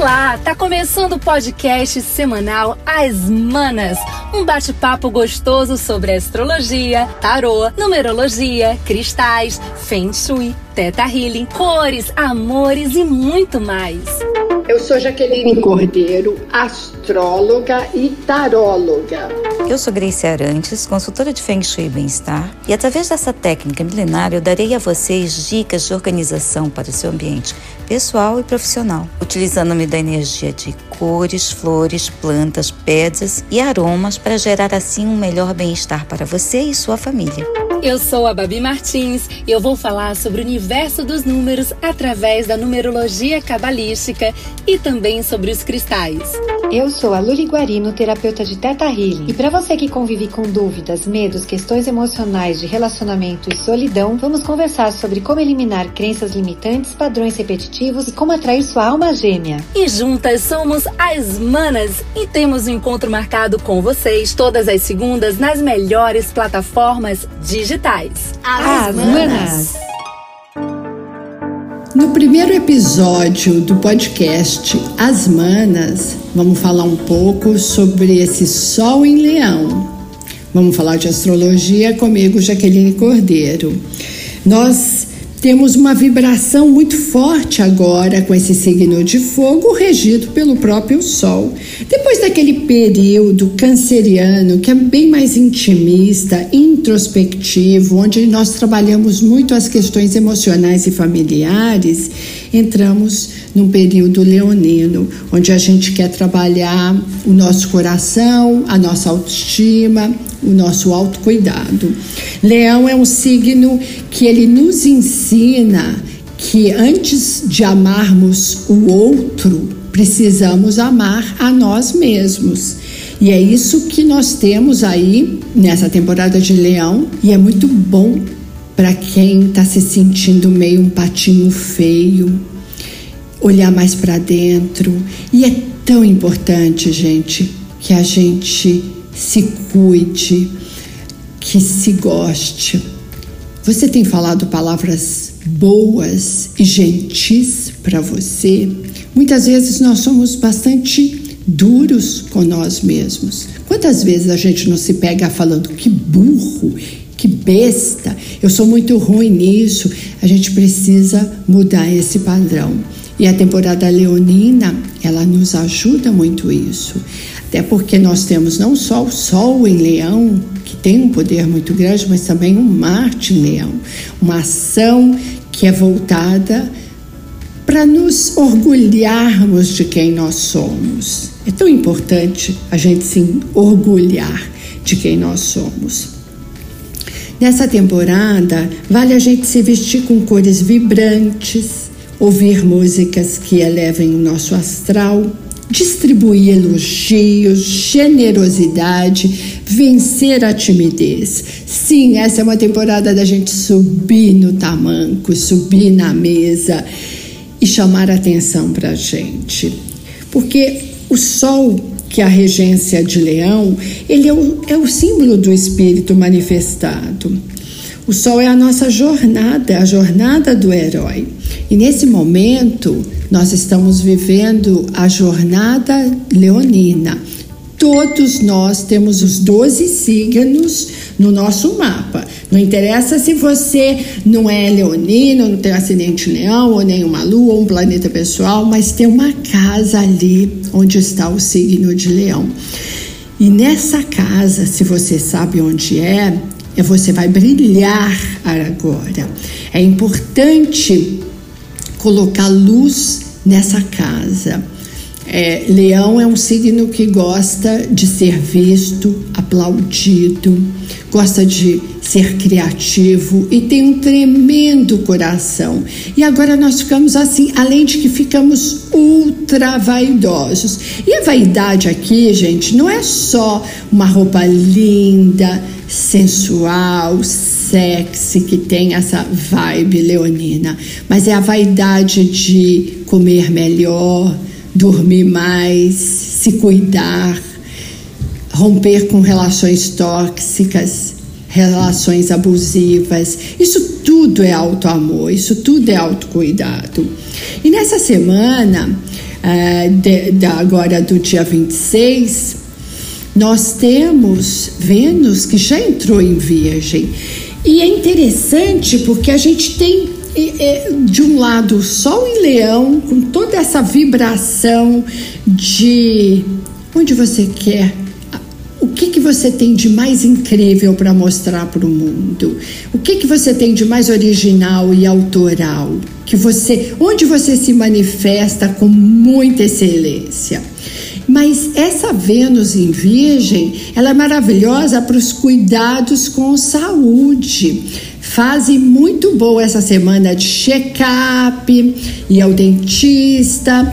Olá, tá começando o podcast semanal As Manas, um bate-papo gostoso sobre astrologia, tarô, numerologia, cristais, feng shui, teta healing, cores, amores e muito mais. Eu sou Jaqueline Cordeiro, astróloga e taróloga. Eu sou Grace Arantes, consultora de Feng Shui e Bem-Estar, e através dessa técnica milenária eu darei a vocês dicas de organização para o seu ambiente pessoal e profissional, utilizando-me da energia de cores, flores, plantas, pedras e aromas para gerar assim um melhor bem-estar para você e sua família. Eu sou a Babi Martins e eu vou falar sobre o universo dos números através da numerologia cabalística e também sobre os cristais. Eu sou a Luli Guarino, terapeuta de Teta Healing. E para você que convive com dúvidas, medos, questões emocionais de relacionamento e solidão, vamos conversar sobre como eliminar crenças limitantes, padrões repetitivos e como atrair sua alma gêmea. E juntas somos as Manas e temos um encontro marcado com vocês todas as segundas nas melhores plataformas digitais. As, as Manas. Manas. No primeiro episódio do podcast As Manas, vamos falar um pouco sobre esse Sol em Leão. Vamos falar de astrologia comigo, Jaqueline Cordeiro. Nós temos uma vibração muito forte agora com esse signo de fogo regido pelo próprio Sol. Depois daquele período canceriano que é bem mais intimista, introspectivo, onde nós trabalhamos muito as questões emocionais e familiares, entramos num período leonino, onde a gente quer trabalhar o nosso coração, a nossa autoestima, o nosso autocuidado. Leão é um signo que ele nos ensina que antes de amarmos o outro, precisamos amar a nós mesmos. E é isso que nós temos aí nessa temporada de Leão, e é muito bom para quem está se sentindo meio um patinho feio, olhar mais para dentro. E é tão importante, gente, que a gente se cuide, que se goste. Você tem falado palavras boas e gentis para você? Muitas vezes nós somos bastante duros com nós mesmos. Quantas vezes a gente não se pega falando que burro, que besta, eu sou muito ruim nisso? A gente precisa mudar esse padrão. E a temporada leonina, ela nos ajuda muito isso. Até porque nós temos não só o Sol em Leão, que tem um poder muito grande, mas também um Marte em Leão. Uma ação que é voltada para nos orgulharmos de quem nós somos. É tão importante a gente se orgulhar de quem nós somos. Nessa temporada, vale a gente se vestir com cores vibrantes, ouvir músicas que elevem o nosso astral, distribuir elogios, generosidade, vencer a timidez. Sim, essa é uma temporada da gente subir no tamanco, subir na mesa e chamar atenção para a gente. Porque o sol, que é a regência de leão, ele é o, é o símbolo do espírito manifestado. O sol é a nossa jornada, a jornada do herói. E nesse momento, nós estamos vivendo a jornada leonina. Todos nós temos os 12 signos no nosso mapa. Não interessa se você não é leonino, não tem acidente leão, ou nem uma lua, ou um planeta pessoal, mas tem uma casa ali onde está o signo de leão. E nessa casa, se você sabe onde é, é você vai brilhar agora. É importante colocar luz nessa casa. É, leão é um signo que gosta de ser visto, aplaudido, gosta de ser criativo e tem um tremendo coração. E agora nós ficamos assim, além de que ficamos ultra vaidosos. E a vaidade aqui, gente, não é só uma roupa linda, sensual, sexy, que tem essa vibe leonina, mas é a vaidade de comer melhor, dormir mais, se cuidar, romper com relações tóxicas. relações abusivas. Isso tudo é auto-amor, isso tudo é autocuidado. E nessa semana, de agora do dia 26, nós temos Vênus que já entrou em Virgem. E é interessante porque a gente tem de um lado Sol em Leão, com toda essa vibração de onde você quer o que, que você tem de mais incrível para mostrar para o mundo? O que, que você tem de mais original e autoral? Que você, onde você se manifesta com muita excelência? Mas essa Vênus em Virgem, ela é maravilhosa para os cuidados com saúde. Fase muito boa essa semana de check-up, ir ao dentista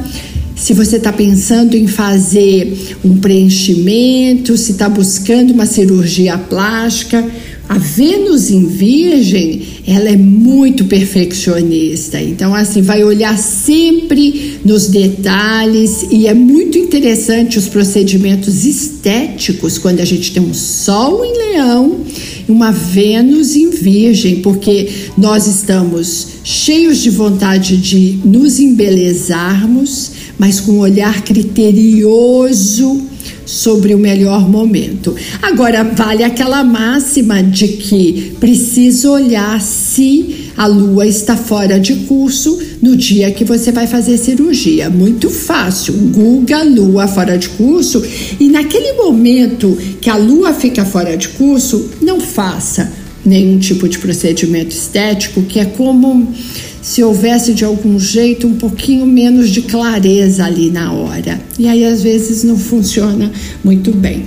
se você está pensando em fazer um preenchimento, se está buscando uma cirurgia plástica. A Vênus em Virgem, ela é muito perfeccionista, então assim vai olhar sempre nos detalhes e é muito interessante os procedimentos estéticos quando a gente tem um Sol em Leão e uma Vênus em Virgem, porque nós estamos cheios de vontade de nos embelezarmos, mas com um olhar criterioso sobre o melhor momento. Agora, vale aquela máxima de que precisa olhar se a lua está fora de curso no dia que você vai fazer cirurgia. Muito fácil. Google lua fora de curso e naquele momento que a lua fica fora de curso, não faça nenhum tipo de procedimento estético, que é como se houvesse de algum jeito um pouquinho menos de clareza ali na hora. E aí às vezes não funciona muito bem.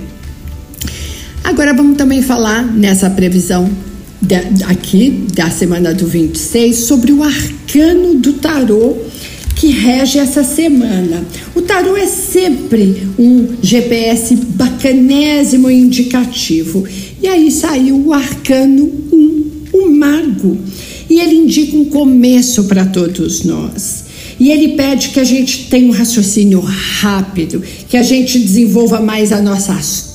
Agora vamos também falar nessa previsão de, aqui da semana do 26 sobre o arcano do tarô que rege essa semana. O tarô é sempre um GPS bacanésimo e indicativo. E aí saiu o arcano 1, o mago e ele indica um começo para todos nós. E ele pede que a gente tenha um raciocínio rápido, que a gente desenvolva mais a nossa astúcia,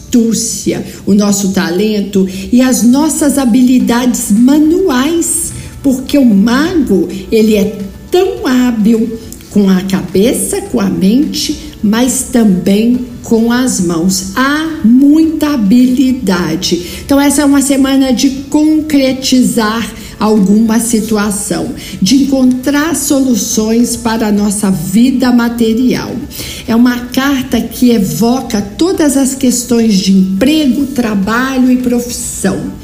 o nosso talento e as nossas habilidades manuais, porque o mago, ele é tão hábil com a cabeça, com a mente, mas também com as mãos. Há muita habilidade. Então essa é uma semana de concretizar alguma situação, de encontrar soluções para a nossa vida material. É uma carta que evoca todas as questões de emprego, trabalho e profissão.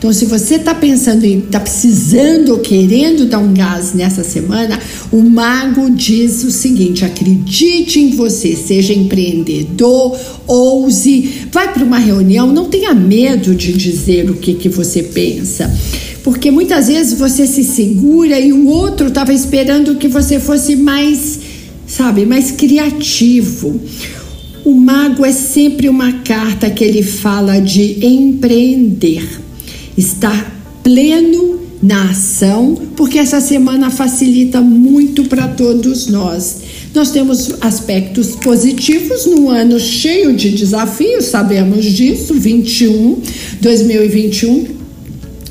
Então, se você está pensando em, está precisando ou querendo dar um gás nessa semana, o mago diz o seguinte: acredite em você, seja empreendedor, ouse, vai para uma reunião, não tenha medo de dizer o que, que você pensa porque muitas vezes você se segura e o outro estava esperando que você fosse mais, sabe, mais criativo. O mago é sempre uma carta que ele fala de empreender, estar pleno na ação, porque essa semana facilita muito para todos nós. Nós temos aspectos positivos no ano cheio de desafios, sabemos disso, 21, 2021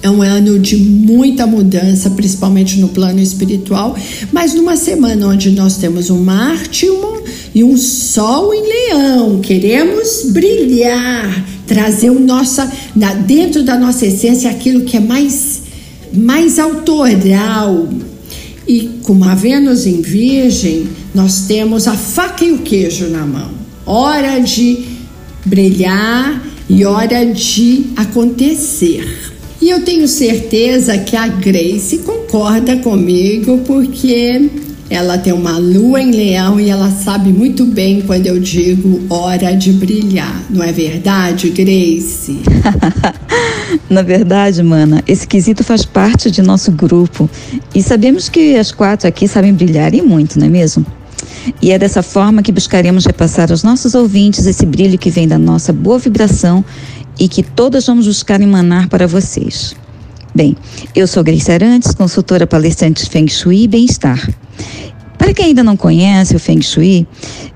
é um ano de muita mudança, principalmente no plano espiritual, mas numa semana onde nós temos um Marte e um Sol em Leão, queremos brilhar, trazer o nossa, dentro da nossa essência aquilo que é mais, mais autoral. E com a Vênus em Virgem, nós temos a faca e o queijo na mão. Hora de brilhar e hora de acontecer. E eu tenho certeza que a Grace concorda comigo porque ela tem uma lua em leão e ela sabe muito bem quando eu digo hora de brilhar. Não é verdade, Grace? Na verdade, mana, esse quesito faz parte de nosso grupo e sabemos que as quatro aqui sabem brilhar e muito, não é mesmo? E é dessa forma que buscaremos repassar aos nossos ouvintes esse brilho que vem da nossa boa vibração e que todas vamos buscar emanar para vocês. Bem, eu sou Grace Arantes, consultora palestrante Feng Shui e Bem-Estar. Para quem ainda não conhece o Feng Shui,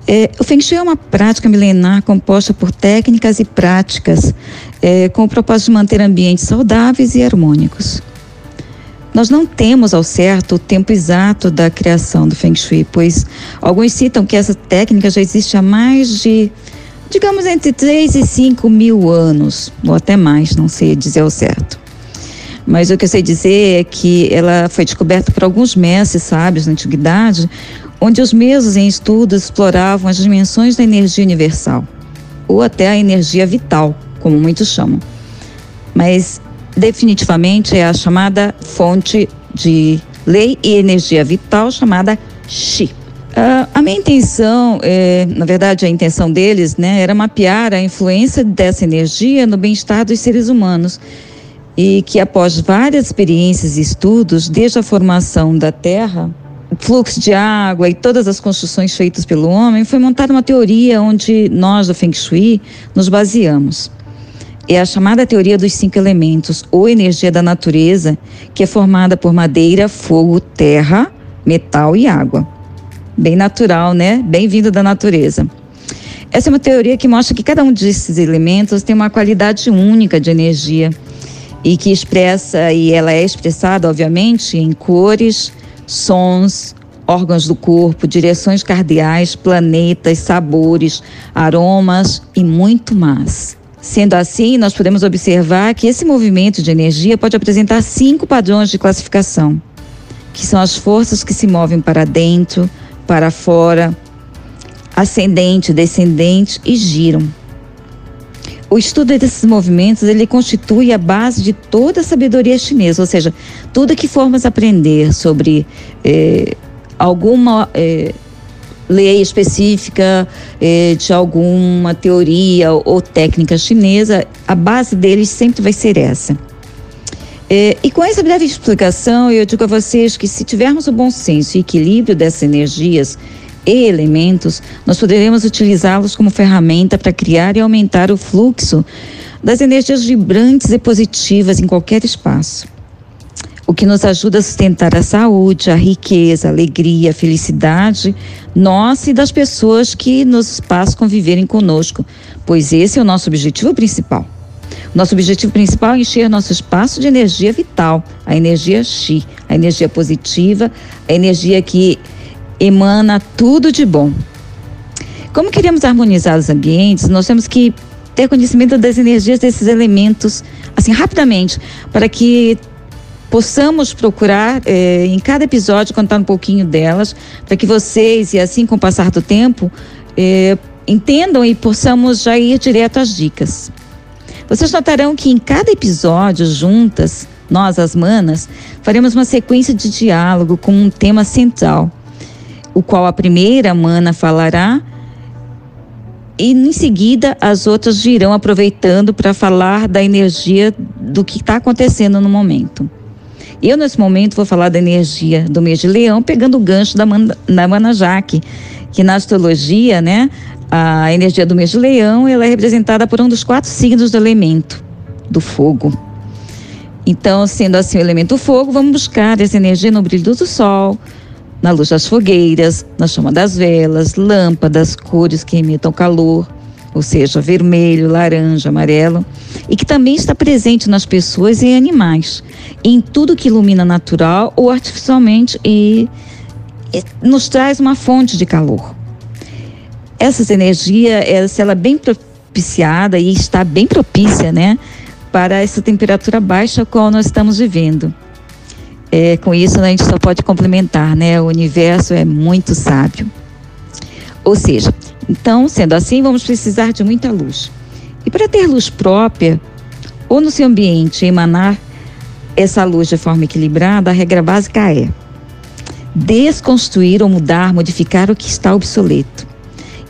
é, o Feng Shui é uma prática milenar composta por técnicas e práticas é, com o propósito de manter ambientes saudáveis e harmônicos. Nós não temos ao certo o tempo exato da criação do Feng Shui, pois alguns citam que essa técnica já existe há mais de, digamos, entre 3 e 5 mil anos, ou até mais, não sei dizer ao certo. Mas o que eu sei dizer é que ela foi descoberta por alguns mestres sábios na antiguidade, onde os mesmos em estudos exploravam as dimensões da energia universal, ou até a energia vital, como muitos chamam. Mas definitivamente é a chamada fonte de lei e energia vital chamada Xi. Uh, a minha intenção, é, na verdade a intenção deles, né, era mapear a influência dessa energia no bem-estar dos seres humanos e que após várias experiências e estudos, desde a formação da Terra, o fluxo de água e todas as construções feitas pelo homem, foi montada uma teoria onde nós do Feng Shui nos baseamos. É a chamada teoria dos cinco elementos, ou energia da natureza, que é formada por madeira, fogo, terra, metal e água. Bem natural, né? Bem-vindo da natureza. Essa é uma teoria que mostra que cada um desses elementos tem uma qualidade única de energia e que expressa, e ela é expressada, obviamente, em cores, sons, órgãos do corpo, direções cardeais, planetas, sabores, aromas e muito mais. Sendo assim, nós podemos observar que esse movimento de energia pode apresentar cinco padrões de classificação, que são as forças que se movem para dentro, para fora, ascendente, descendente e giram. O estudo desses movimentos ele constitui a base de toda a sabedoria chinesa, ou seja, tudo que formos aprender sobre eh, alguma eh, lei específica eh, de alguma teoria ou técnica chinesa, a base deles sempre vai ser essa. Eh, e com essa breve explicação, eu digo a vocês que se tivermos o bom senso e equilíbrio dessas energias e elementos, nós poderemos utilizá-los como ferramenta para criar e aumentar o fluxo das energias vibrantes e positivas em qualquer espaço o que nos ajuda a sustentar a saúde, a riqueza, a alegria, a felicidade nossa e das pessoas que nos espaço conviverem conosco, pois esse é o nosso objetivo principal. Nosso objetivo principal é encher nosso espaço de energia vital, a energia Xi, a energia positiva, a energia que emana tudo de bom. Como queremos harmonizar os ambientes, nós temos que ter conhecimento das energias desses elementos, assim, rapidamente, para que possamos procurar eh, em cada episódio contar um pouquinho delas, para que vocês, e assim com o passar do tempo, eh, entendam e possamos já ir direto às dicas. Vocês notarão que em cada episódio, juntas, nós, as manas, faremos uma sequência de diálogo com um tema central, o qual a primeira mana falará e em seguida as outras virão aproveitando para falar da energia do que está acontecendo no momento. Eu, nesse momento, vou falar da energia do mês de leão, pegando o gancho da, da Mana Jaque, que na astrologia, né, a energia do mês de leão, ela é representada por um dos quatro signos do elemento, do fogo. Então, sendo assim o elemento fogo, vamos buscar essa energia no brilho do sol, na luz das fogueiras, na chama das velas, lâmpadas, cores que emitam calor, ou seja, vermelho, laranja, amarelo, e que também está presente nas pessoas e animais, em tudo que ilumina natural ou artificialmente e, e nos traz uma fonte de calor. Essas energias, essa, ela é bem propiciada e está bem propícia, né, para essa temperatura baixa a qual nós estamos vivendo. É, com isso, a gente só pode complementar, né? O universo é muito sábio. Ou seja, então, sendo assim, vamos precisar de muita luz. E para ter luz própria, ou no seu ambiente emanar essa luz de forma equilibrada, a regra básica é desconstruir ou mudar, modificar o que está obsoleto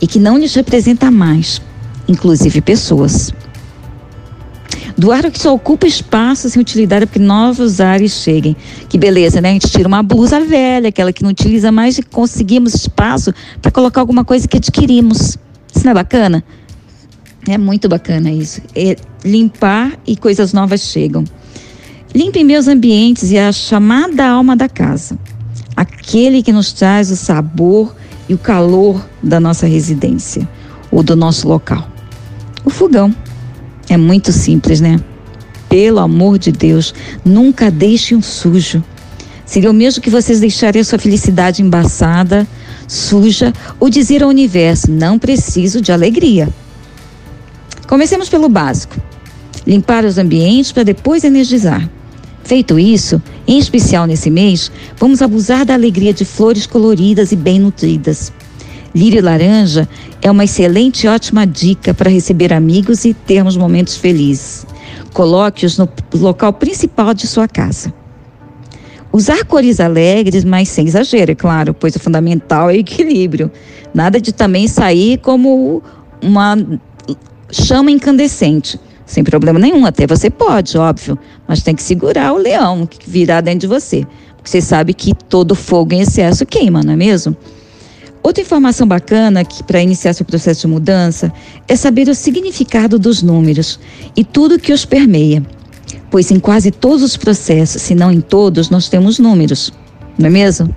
e que não nos representa mais, inclusive pessoas. Doar o que só ocupa espaço sem utilidade para que novos ares cheguem. Que beleza, né? A gente tira uma blusa velha, aquela que não utiliza mais, e conseguimos espaço para colocar alguma coisa que adquirimos. Isso não é bacana? É muito bacana isso. É limpar e coisas novas chegam. Limpem meus ambientes e a chamada alma da casa. aquele que nos traz o sabor e o calor da nossa residência ou do nosso local. O fogão. É muito simples, né? Pelo amor de Deus, nunca deixe um sujo. Seria o mesmo que vocês deixarem a sua felicidade embaçada, suja ou dizer ao universo: não preciso de alegria. Comecemos pelo básico: limpar os ambientes para depois energizar. Feito isso, em especial nesse mês, vamos abusar da alegria de flores coloridas e bem nutridas. Lírio laranja é uma excelente e ótima dica para receber amigos e termos momentos felizes. Coloque-os no local principal de sua casa. Usar cores alegres, mas sem exagero, é claro, pois o fundamental é o equilíbrio. Nada de também sair como uma chama incandescente. Sem problema nenhum, até você pode, óbvio, mas tem que segurar o leão que virá dentro de você. Porque você sabe que todo fogo em excesso queima, não é mesmo? Outra informação bacana que para iniciar seu processo de mudança é saber o significado dos números e tudo que os permeia. Pois em quase todos os processos, se não em todos, nós temos números, não é mesmo?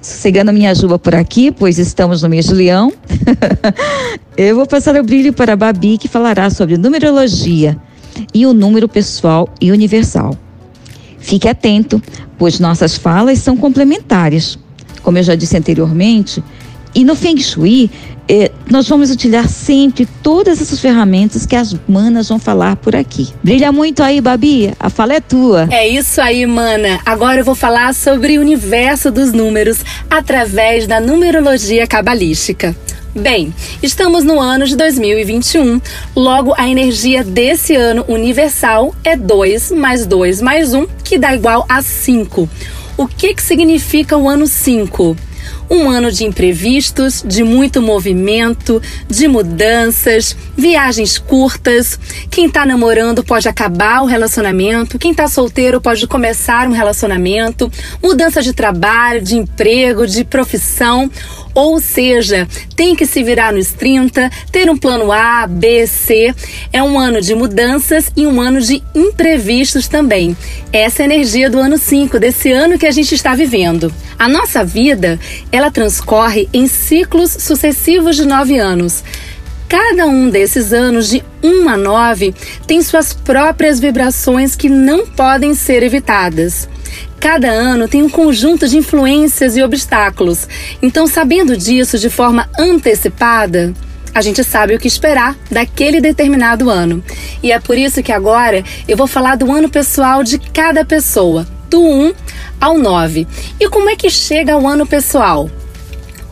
Sossegando a minha juba por aqui, pois estamos no mês de leão. Eu vou passar o brilho para a Babi, que falará sobre numerologia e o número pessoal e universal. Fique atento, pois nossas falas são complementares como eu já disse anteriormente. E no Feng Shui, eh, nós vamos utilizar sempre todas essas ferramentas que as manas vão falar por aqui. Brilha muito aí, Babi. A fala é tua. É isso aí, mana. Agora eu vou falar sobre o universo dos números através da numerologia cabalística. Bem, estamos no ano de 2021, logo a energia desse ano universal é 2 mais 2 mais 1, que dá igual a 5. O que, que significa o ano 5? Um ano de imprevistos, de muito movimento, de mudanças, viagens curtas. Quem está namorando pode acabar o relacionamento, quem está solteiro pode começar um relacionamento, mudança de trabalho, de emprego, de profissão ou seja, tem que se virar nos 30, ter um plano A, B, C. É um ano de mudanças e um ano de imprevistos também. Essa é a energia do ano 5, desse ano que a gente está vivendo. A nossa vida, ela transcorre em ciclos sucessivos de nove anos. Cada um desses anos, de 1 a 9, tem suas próprias vibrações que não podem ser evitadas. Cada ano tem um conjunto de influências e obstáculos. Então, sabendo disso de forma antecipada, a gente sabe o que esperar daquele determinado ano. E é por isso que agora eu vou falar do ano pessoal de cada pessoa, do 1 ao 9. E como é que chega ao ano pessoal?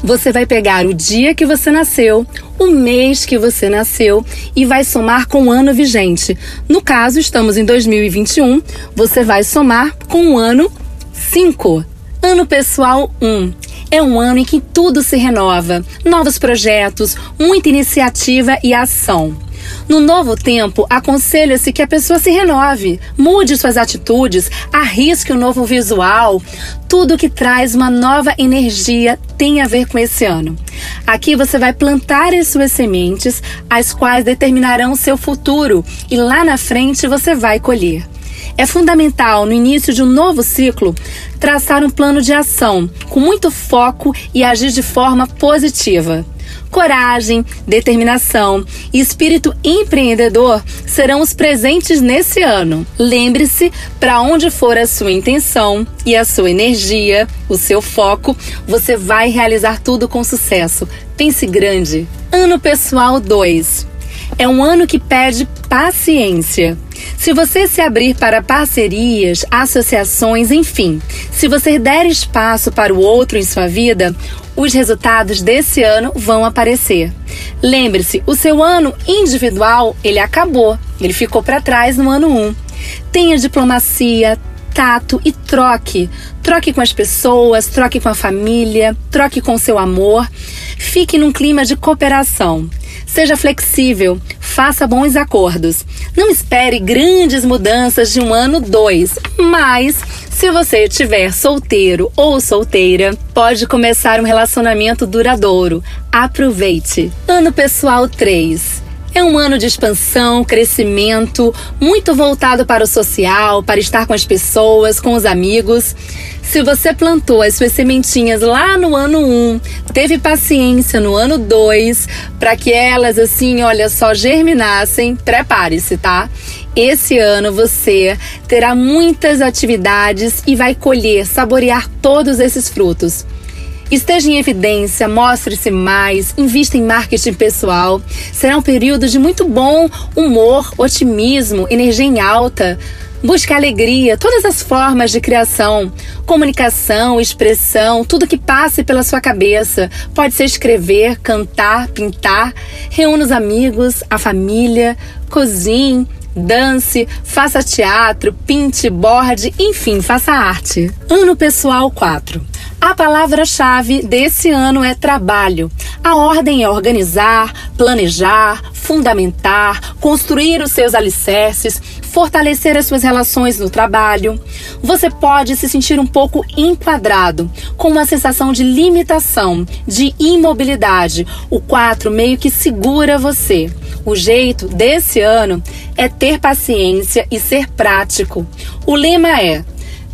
Você vai pegar o dia que você nasceu, o mês que você nasceu e vai somar com o ano vigente. No caso, estamos em 2021, você vai somar com o ano 5. Ano pessoal 1. É um ano em que tudo se renova, novos projetos, muita iniciativa e ação. No novo tempo, aconselha-se que a pessoa se renove, mude suas atitudes, arrisque um novo visual. Tudo que traz uma nova energia tem a ver com esse ano. Aqui você vai plantar as suas sementes, as quais determinarão seu futuro, e lá na frente você vai colher. É fundamental, no início de um novo ciclo, traçar um plano de ação com muito foco e agir de forma positiva. Coragem, determinação e espírito empreendedor serão os presentes nesse ano. Lembre-se, para onde for a sua intenção e a sua energia, o seu foco, você vai realizar tudo com sucesso. Pense grande. Ano Pessoal 2 é um ano que pede paciência. Se você se abrir para parcerias, associações, enfim, se você der espaço para o outro em sua vida, os resultados desse ano vão aparecer. Lembre-se, o seu ano individual, ele acabou, ele ficou para trás no ano 1. Tenha diplomacia, tato e troque. Troque com as pessoas, troque com a família, troque com seu amor. Fique num clima de cooperação. Seja flexível, faça bons acordos. Não espere grandes mudanças de um ano dois, mas se você estiver solteiro ou solteira, pode começar um relacionamento duradouro. Aproveite. Ano pessoal 3 É um ano de expansão, crescimento, muito voltado para o social, para estar com as pessoas, com os amigos. Se você plantou as suas sementinhas lá no ano 1, teve paciência no ano 2 para que elas assim, olha só, germinassem, prepare-se, tá? Esse ano você terá muitas atividades e vai colher, saborear todos esses frutos. Esteja em evidência, mostre-se mais, invista em marketing pessoal. Será um período de muito bom humor, otimismo, energia em alta. Busque alegria, todas as formas de criação, comunicação, expressão, tudo que passe pela sua cabeça. Pode ser escrever, cantar, pintar. Reúna os amigos, a família, cozinhe, dance, faça teatro, pinte, borde, enfim, faça arte. Ano pessoal 4. A palavra-chave desse ano é trabalho. A ordem é organizar, planejar, fundamentar, construir os seus alicerces, fortalecer as suas relações no trabalho. Você pode se sentir um pouco enquadrado, com uma sensação de limitação, de imobilidade. O 4 meio que segura você. O jeito desse ano é ter paciência e ser prático. O lema é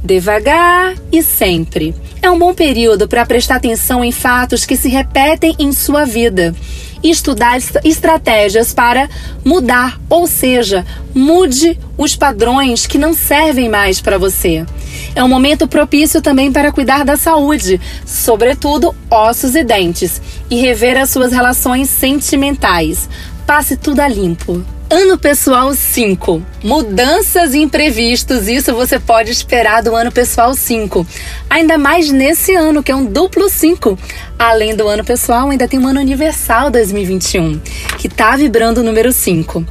devagar e sempre. É um bom período para prestar atenção em fatos que se repetem em sua vida e estudar estratégias para mudar, ou seja, mude os padrões que não servem mais para você. É um momento propício também para cuidar da saúde, sobretudo ossos e dentes, e rever as suas relações sentimentais. Passe tudo a limpo. Ano pessoal 5. Mudanças imprevistos, isso você pode esperar do ano pessoal 5. Ainda mais nesse ano, que é um duplo 5. Além do ano pessoal, ainda tem um ano universal 2021, que tá vibrando o número 5.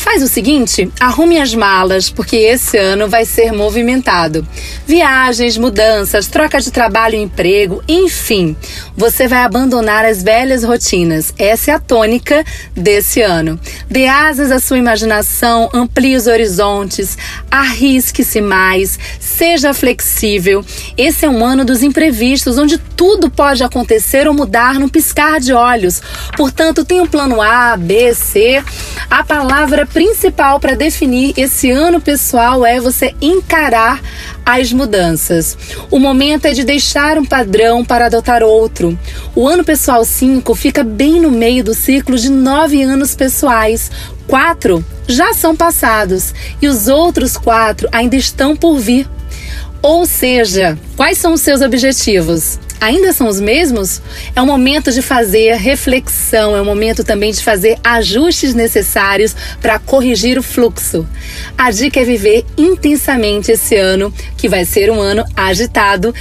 Faz o seguinte, arrume as malas, porque esse ano vai ser movimentado. Viagens, mudanças, troca de trabalho e emprego, enfim, você vai abandonar as velhas rotinas. Essa é a tônica desse ano. Dê asas à sua imaginação, amplie os horizontes, arrisque-se mais, seja flexível. Esse é um ano dos imprevistos, onde tudo pode acontecer ou mudar num piscar de olhos. Portanto, tem um plano A, B, C. A palavra principal para definir esse ano pessoal é você encarar as mudanças. O momento é de deixar um padrão para adotar outro. O ano pessoal 5 fica bem no meio do ciclo de nove anos pessoais. Quatro já são passados e os outros quatro ainda estão por vir. Ou seja, quais são os seus objetivos? Ainda são os mesmos, é um momento de fazer reflexão, é um momento também de fazer ajustes necessários para corrigir o fluxo. A dica é viver intensamente esse ano, que vai ser um ano agitado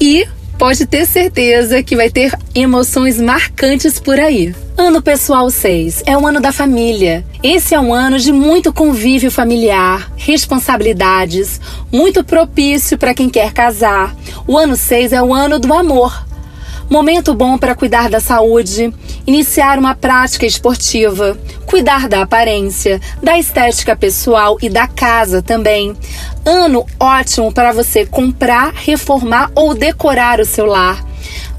e pode ter certeza que vai ter emoções marcantes por aí. Ano pessoal 6 é o ano da família. Esse é um ano de muito convívio familiar, responsabilidades, muito propício para quem quer casar. O ano 6 é o ano do amor. Momento bom para cuidar da saúde, iniciar uma prática esportiva, cuidar da aparência, da estética pessoal e da casa também. Ano ótimo para você comprar, reformar ou decorar o seu lar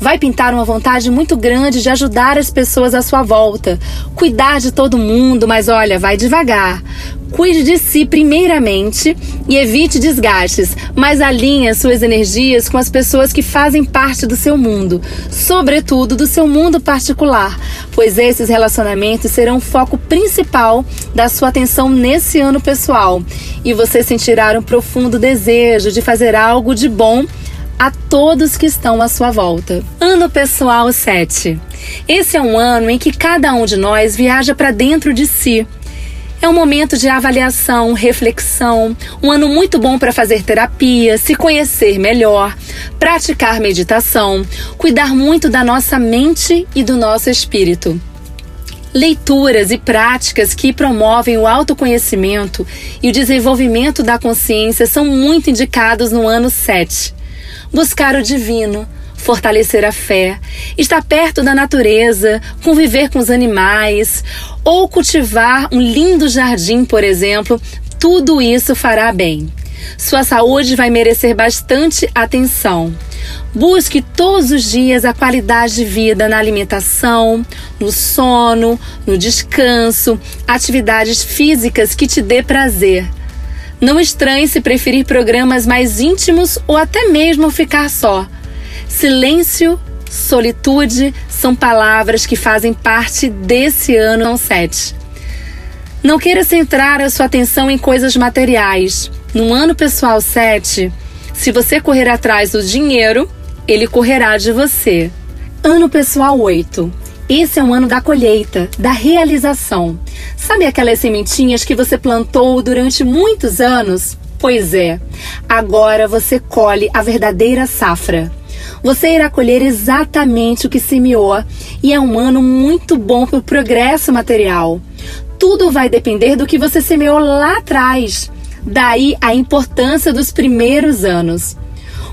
vai pintar uma vontade muito grande de ajudar as pessoas à sua volta, cuidar de todo mundo, mas olha, vai devagar. Cuide de si primeiramente e evite desgastes, mas alinhe suas energias com as pessoas que fazem parte do seu mundo, sobretudo do seu mundo particular, pois esses relacionamentos serão o foco principal da sua atenção nesse ano pessoal e você sentirá um profundo desejo de fazer algo de bom a todos que estão à sua volta. Ano Pessoal 7. Esse é um ano em que cada um de nós viaja para dentro de si. É um momento de avaliação, reflexão, um ano muito bom para fazer terapia, se conhecer melhor, praticar meditação, cuidar muito da nossa mente e do nosso espírito. Leituras e práticas que promovem o autoconhecimento e o desenvolvimento da consciência são muito indicados no ano 7 buscar o divino, fortalecer a fé, estar perto da natureza, conviver com os animais ou cultivar um lindo jardim, por exemplo, tudo isso fará bem. Sua saúde vai merecer bastante atenção. Busque todos os dias a qualidade de vida na alimentação, no sono, no descanso, atividades físicas que te dê prazer. Não estranhe se preferir programas mais íntimos ou até mesmo ficar só. Silêncio, solitude são palavras que fazem parte desse ano 7. Não queira centrar a sua atenção em coisas materiais. No ano pessoal 7, se você correr atrás do dinheiro, ele correrá de você. Ano pessoal 8. Esse é um ano da colheita, da realização. Sabe aquelas sementinhas que você plantou durante muitos anos? Pois é, agora você colhe a verdadeira safra. Você irá colher exatamente o que semeou e é um ano muito bom para o progresso material. Tudo vai depender do que você semeou lá atrás. Daí a importância dos primeiros anos.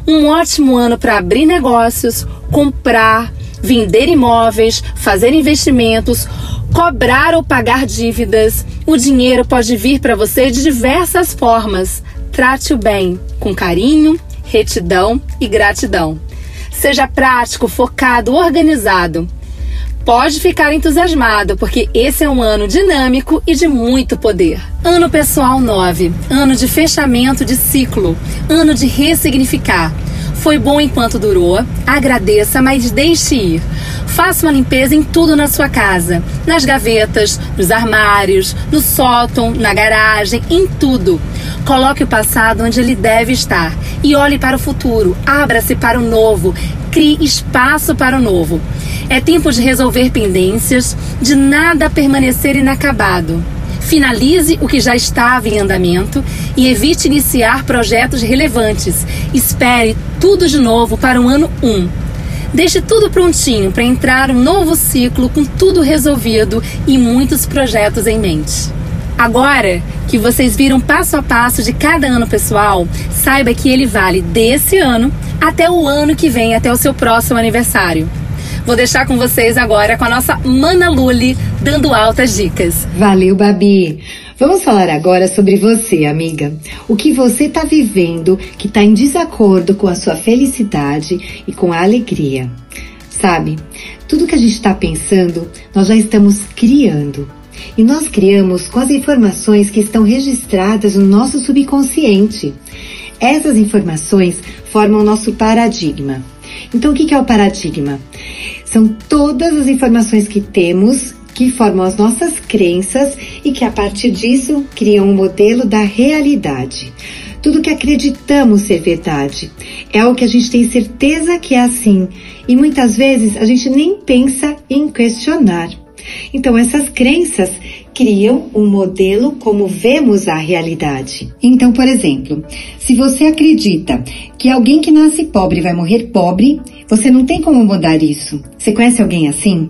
Um ótimo ano para abrir negócios, comprar, vender imóveis, fazer investimentos, cobrar ou pagar dívidas. O dinheiro pode vir para você de diversas formas. Trate-o bem, com carinho, retidão e gratidão. Seja prático, focado, organizado pode ficar entusiasmado, porque esse é um ano dinâmico e de muito poder. Ano pessoal 9, ano de fechamento de ciclo, ano de ressignificar. Foi bom enquanto durou, agradeça, mas deixe ir. Faça uma limpeza em tudo na sua casa: nas gavetas, nos armários, no sótão, na garagem, em tudo. Coloque o passado onde ele deve estar e olhe para o futuro. Abra-se para o novo. Crie espaço para o novo. É tempo de resolver pendências, de nada permanecer inacabado. Finalize o que já estava em andamento e evite iniciar projetos relevantes. Espere tudo de novo para o ano 1. Deixe tudo prontinho para entrar um novo ciclo com tudo resolvido e muitos projetos em mente. Agora que vocês viram passo a passo de cada ano pessoal, saiba que ele vale desse ano até o ano que vem, até o seu próximo aniversário. Vou deixar com vocês agora com a nossa Mana Luli dando altas dicas. Valeu, Babi. Vamos falar agora sobre você, amiga. O que você está vivendo que está em desacordo com a sua felicidade e com a alegria. Sabe, tudo que a gente está pensando, nós já estamos criando. E nós criamos com as informações que estão registradas no nosso subconsciente. Essas informações formam o nosso paradigma. Então, o que é o paradigma? São todas as informações que temos que formam as nossas crenças e que a partir disso criam um modelo da realidade. Tudo que acreditamos ser verdade é o que a gente tem certeza que é assim e muitas vezes a gente nem pensa em questionar. Então, essas crenças criam um modelo como vemos a realidade. Então, por exemplo, se você acredita que alguém que nasce pobre vai morrer pobre, você não tem como mudar isso. Você conhece alguém assim?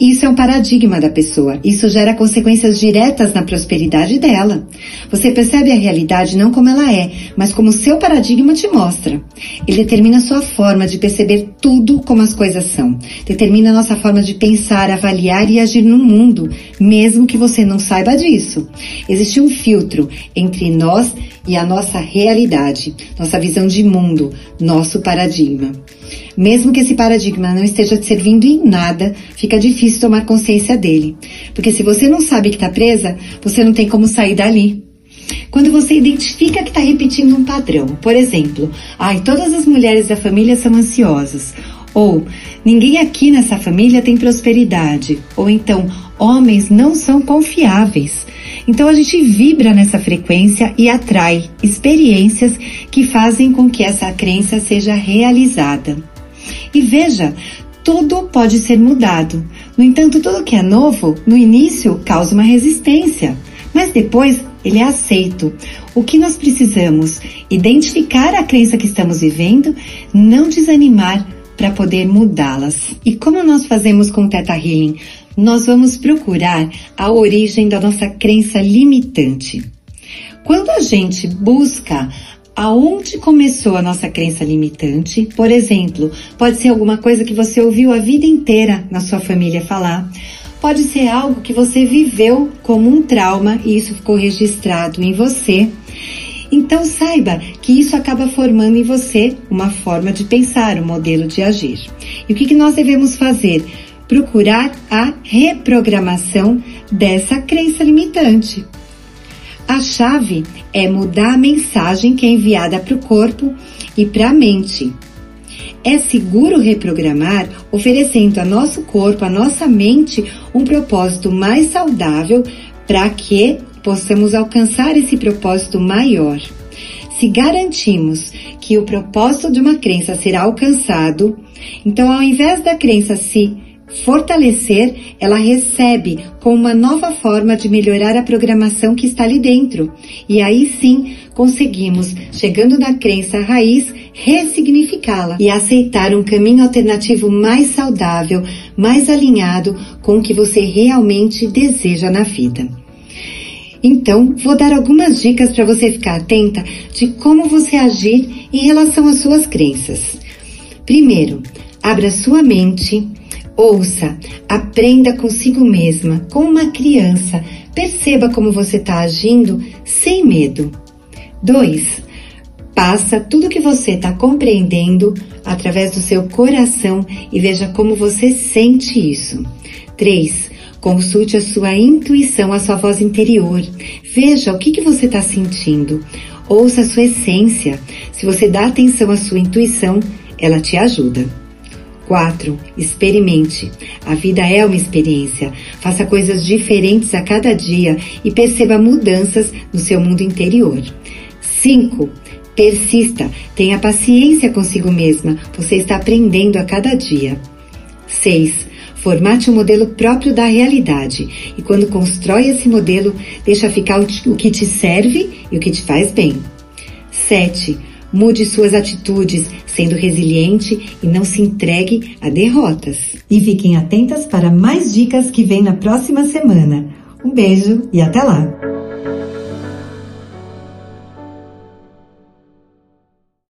Isso é um paradigma da pessoa. Isso gera consequências diretas na prosperidade dela. Você percebe a realidade não como ela é, mas como seu paradigma te mostra. Ele determina sua forma de perceber tudo como as coisas são. Determina nossa forma de pensar, avaliar e agir no mundo, mesmo que você não saiba disso. Existe um filtro entre nós e a nossa realidade, nossa visão de mundo, nosso paradigma. Mesmo que esse paradigma não esteja te servindo em nada, fica difícil tomar consciência dele. Porque se você não sabe que está presa, você não tem como sair dali. Quando você identifica que está repetindo um padrão, por exemplo, ai, todas as mulheres da família são ansiosas, ou ninguém aqui nessa família tem prosperidade, ou então homens não são confiáveis. Então a gente vibra nessa frequência e atrai experiências que fazem com que essa crença seja realizada. E veja, tudo pode ser mudado. No entanto, tudo que é novo, no início, causa uma resistência, mas depois ele é aceito. O que nós precisamos? Identificar a crença que estamos vivendo, não desanimar para poder mudá-las. E como nós fazemos com o Teta Healing? Nós vamos procurar a origem da nossa crença limitante. Quando a gente busca aonde começou a nossa crença limitante. Por exemplo, pode ser alguma coisa que você ouviu a vida inteira na sua família falar. Pode ser algo que você viveu como um trauma e isso ficou registrado em você. Então saiba que isso acaba formando em você uma forma de pensar, um modelo de agir. E o que, nós devemos fazer? Procurar a reprogramação dessa crença limitante. A chave é mudar a mensagem que é enviada para o corpo e para a mente. É seguro reprogramar, oferecendo a nosso corpo, a nossa mente, um propósito mais saudável para que possamos alcançar esse propósito maior. Se garantimos que o propósito de uma crença será alcançado, então ao invés da crença se fortalecer, ela recebe com uma nova forma de melhorar a programação que está ali dentro. E aí sim conseguimos, chegando na crença raiz, ressignificá-la e aceitar um caminho alternativo mais saudável, mais alinhado com o que você realmente deseja na vida. Então, vou dar algumas dicas para você ficar atenta de como você agir em relação às suas crenças. Primeiro, abra sua mente, ouça, aprenda consigo mesma, como uma criança, perceba como você está agindo sem medo. 2. Passa tudo que você está compreendendo através do seu coração e veja como você sente isso. 3. Consulte a sua intuição, a sua voz interior. Veja o que, que você está sentindo. Ouça a sua essência. Se você dá atenção à sua intuição, ela te ajuda. 4. Experimente. A vida é uma experiência. Faça coisas diferentes a cada dia e perceba mudanças no seu mundo interior. 5. Persista. Tenha paciência consigo mesma. Você está aprendendo a cada dia. 6. Formate um modelo próprio da realidade e quando constrói esse modelo, deixa ficar o que te serve e o que te faz bem. 7. Mude suas atitudes, sendo resiliente e não se entregue a derrotas. E fiquem atentas para mais dicas que vêm na próxima semana. Um beijo e até lá!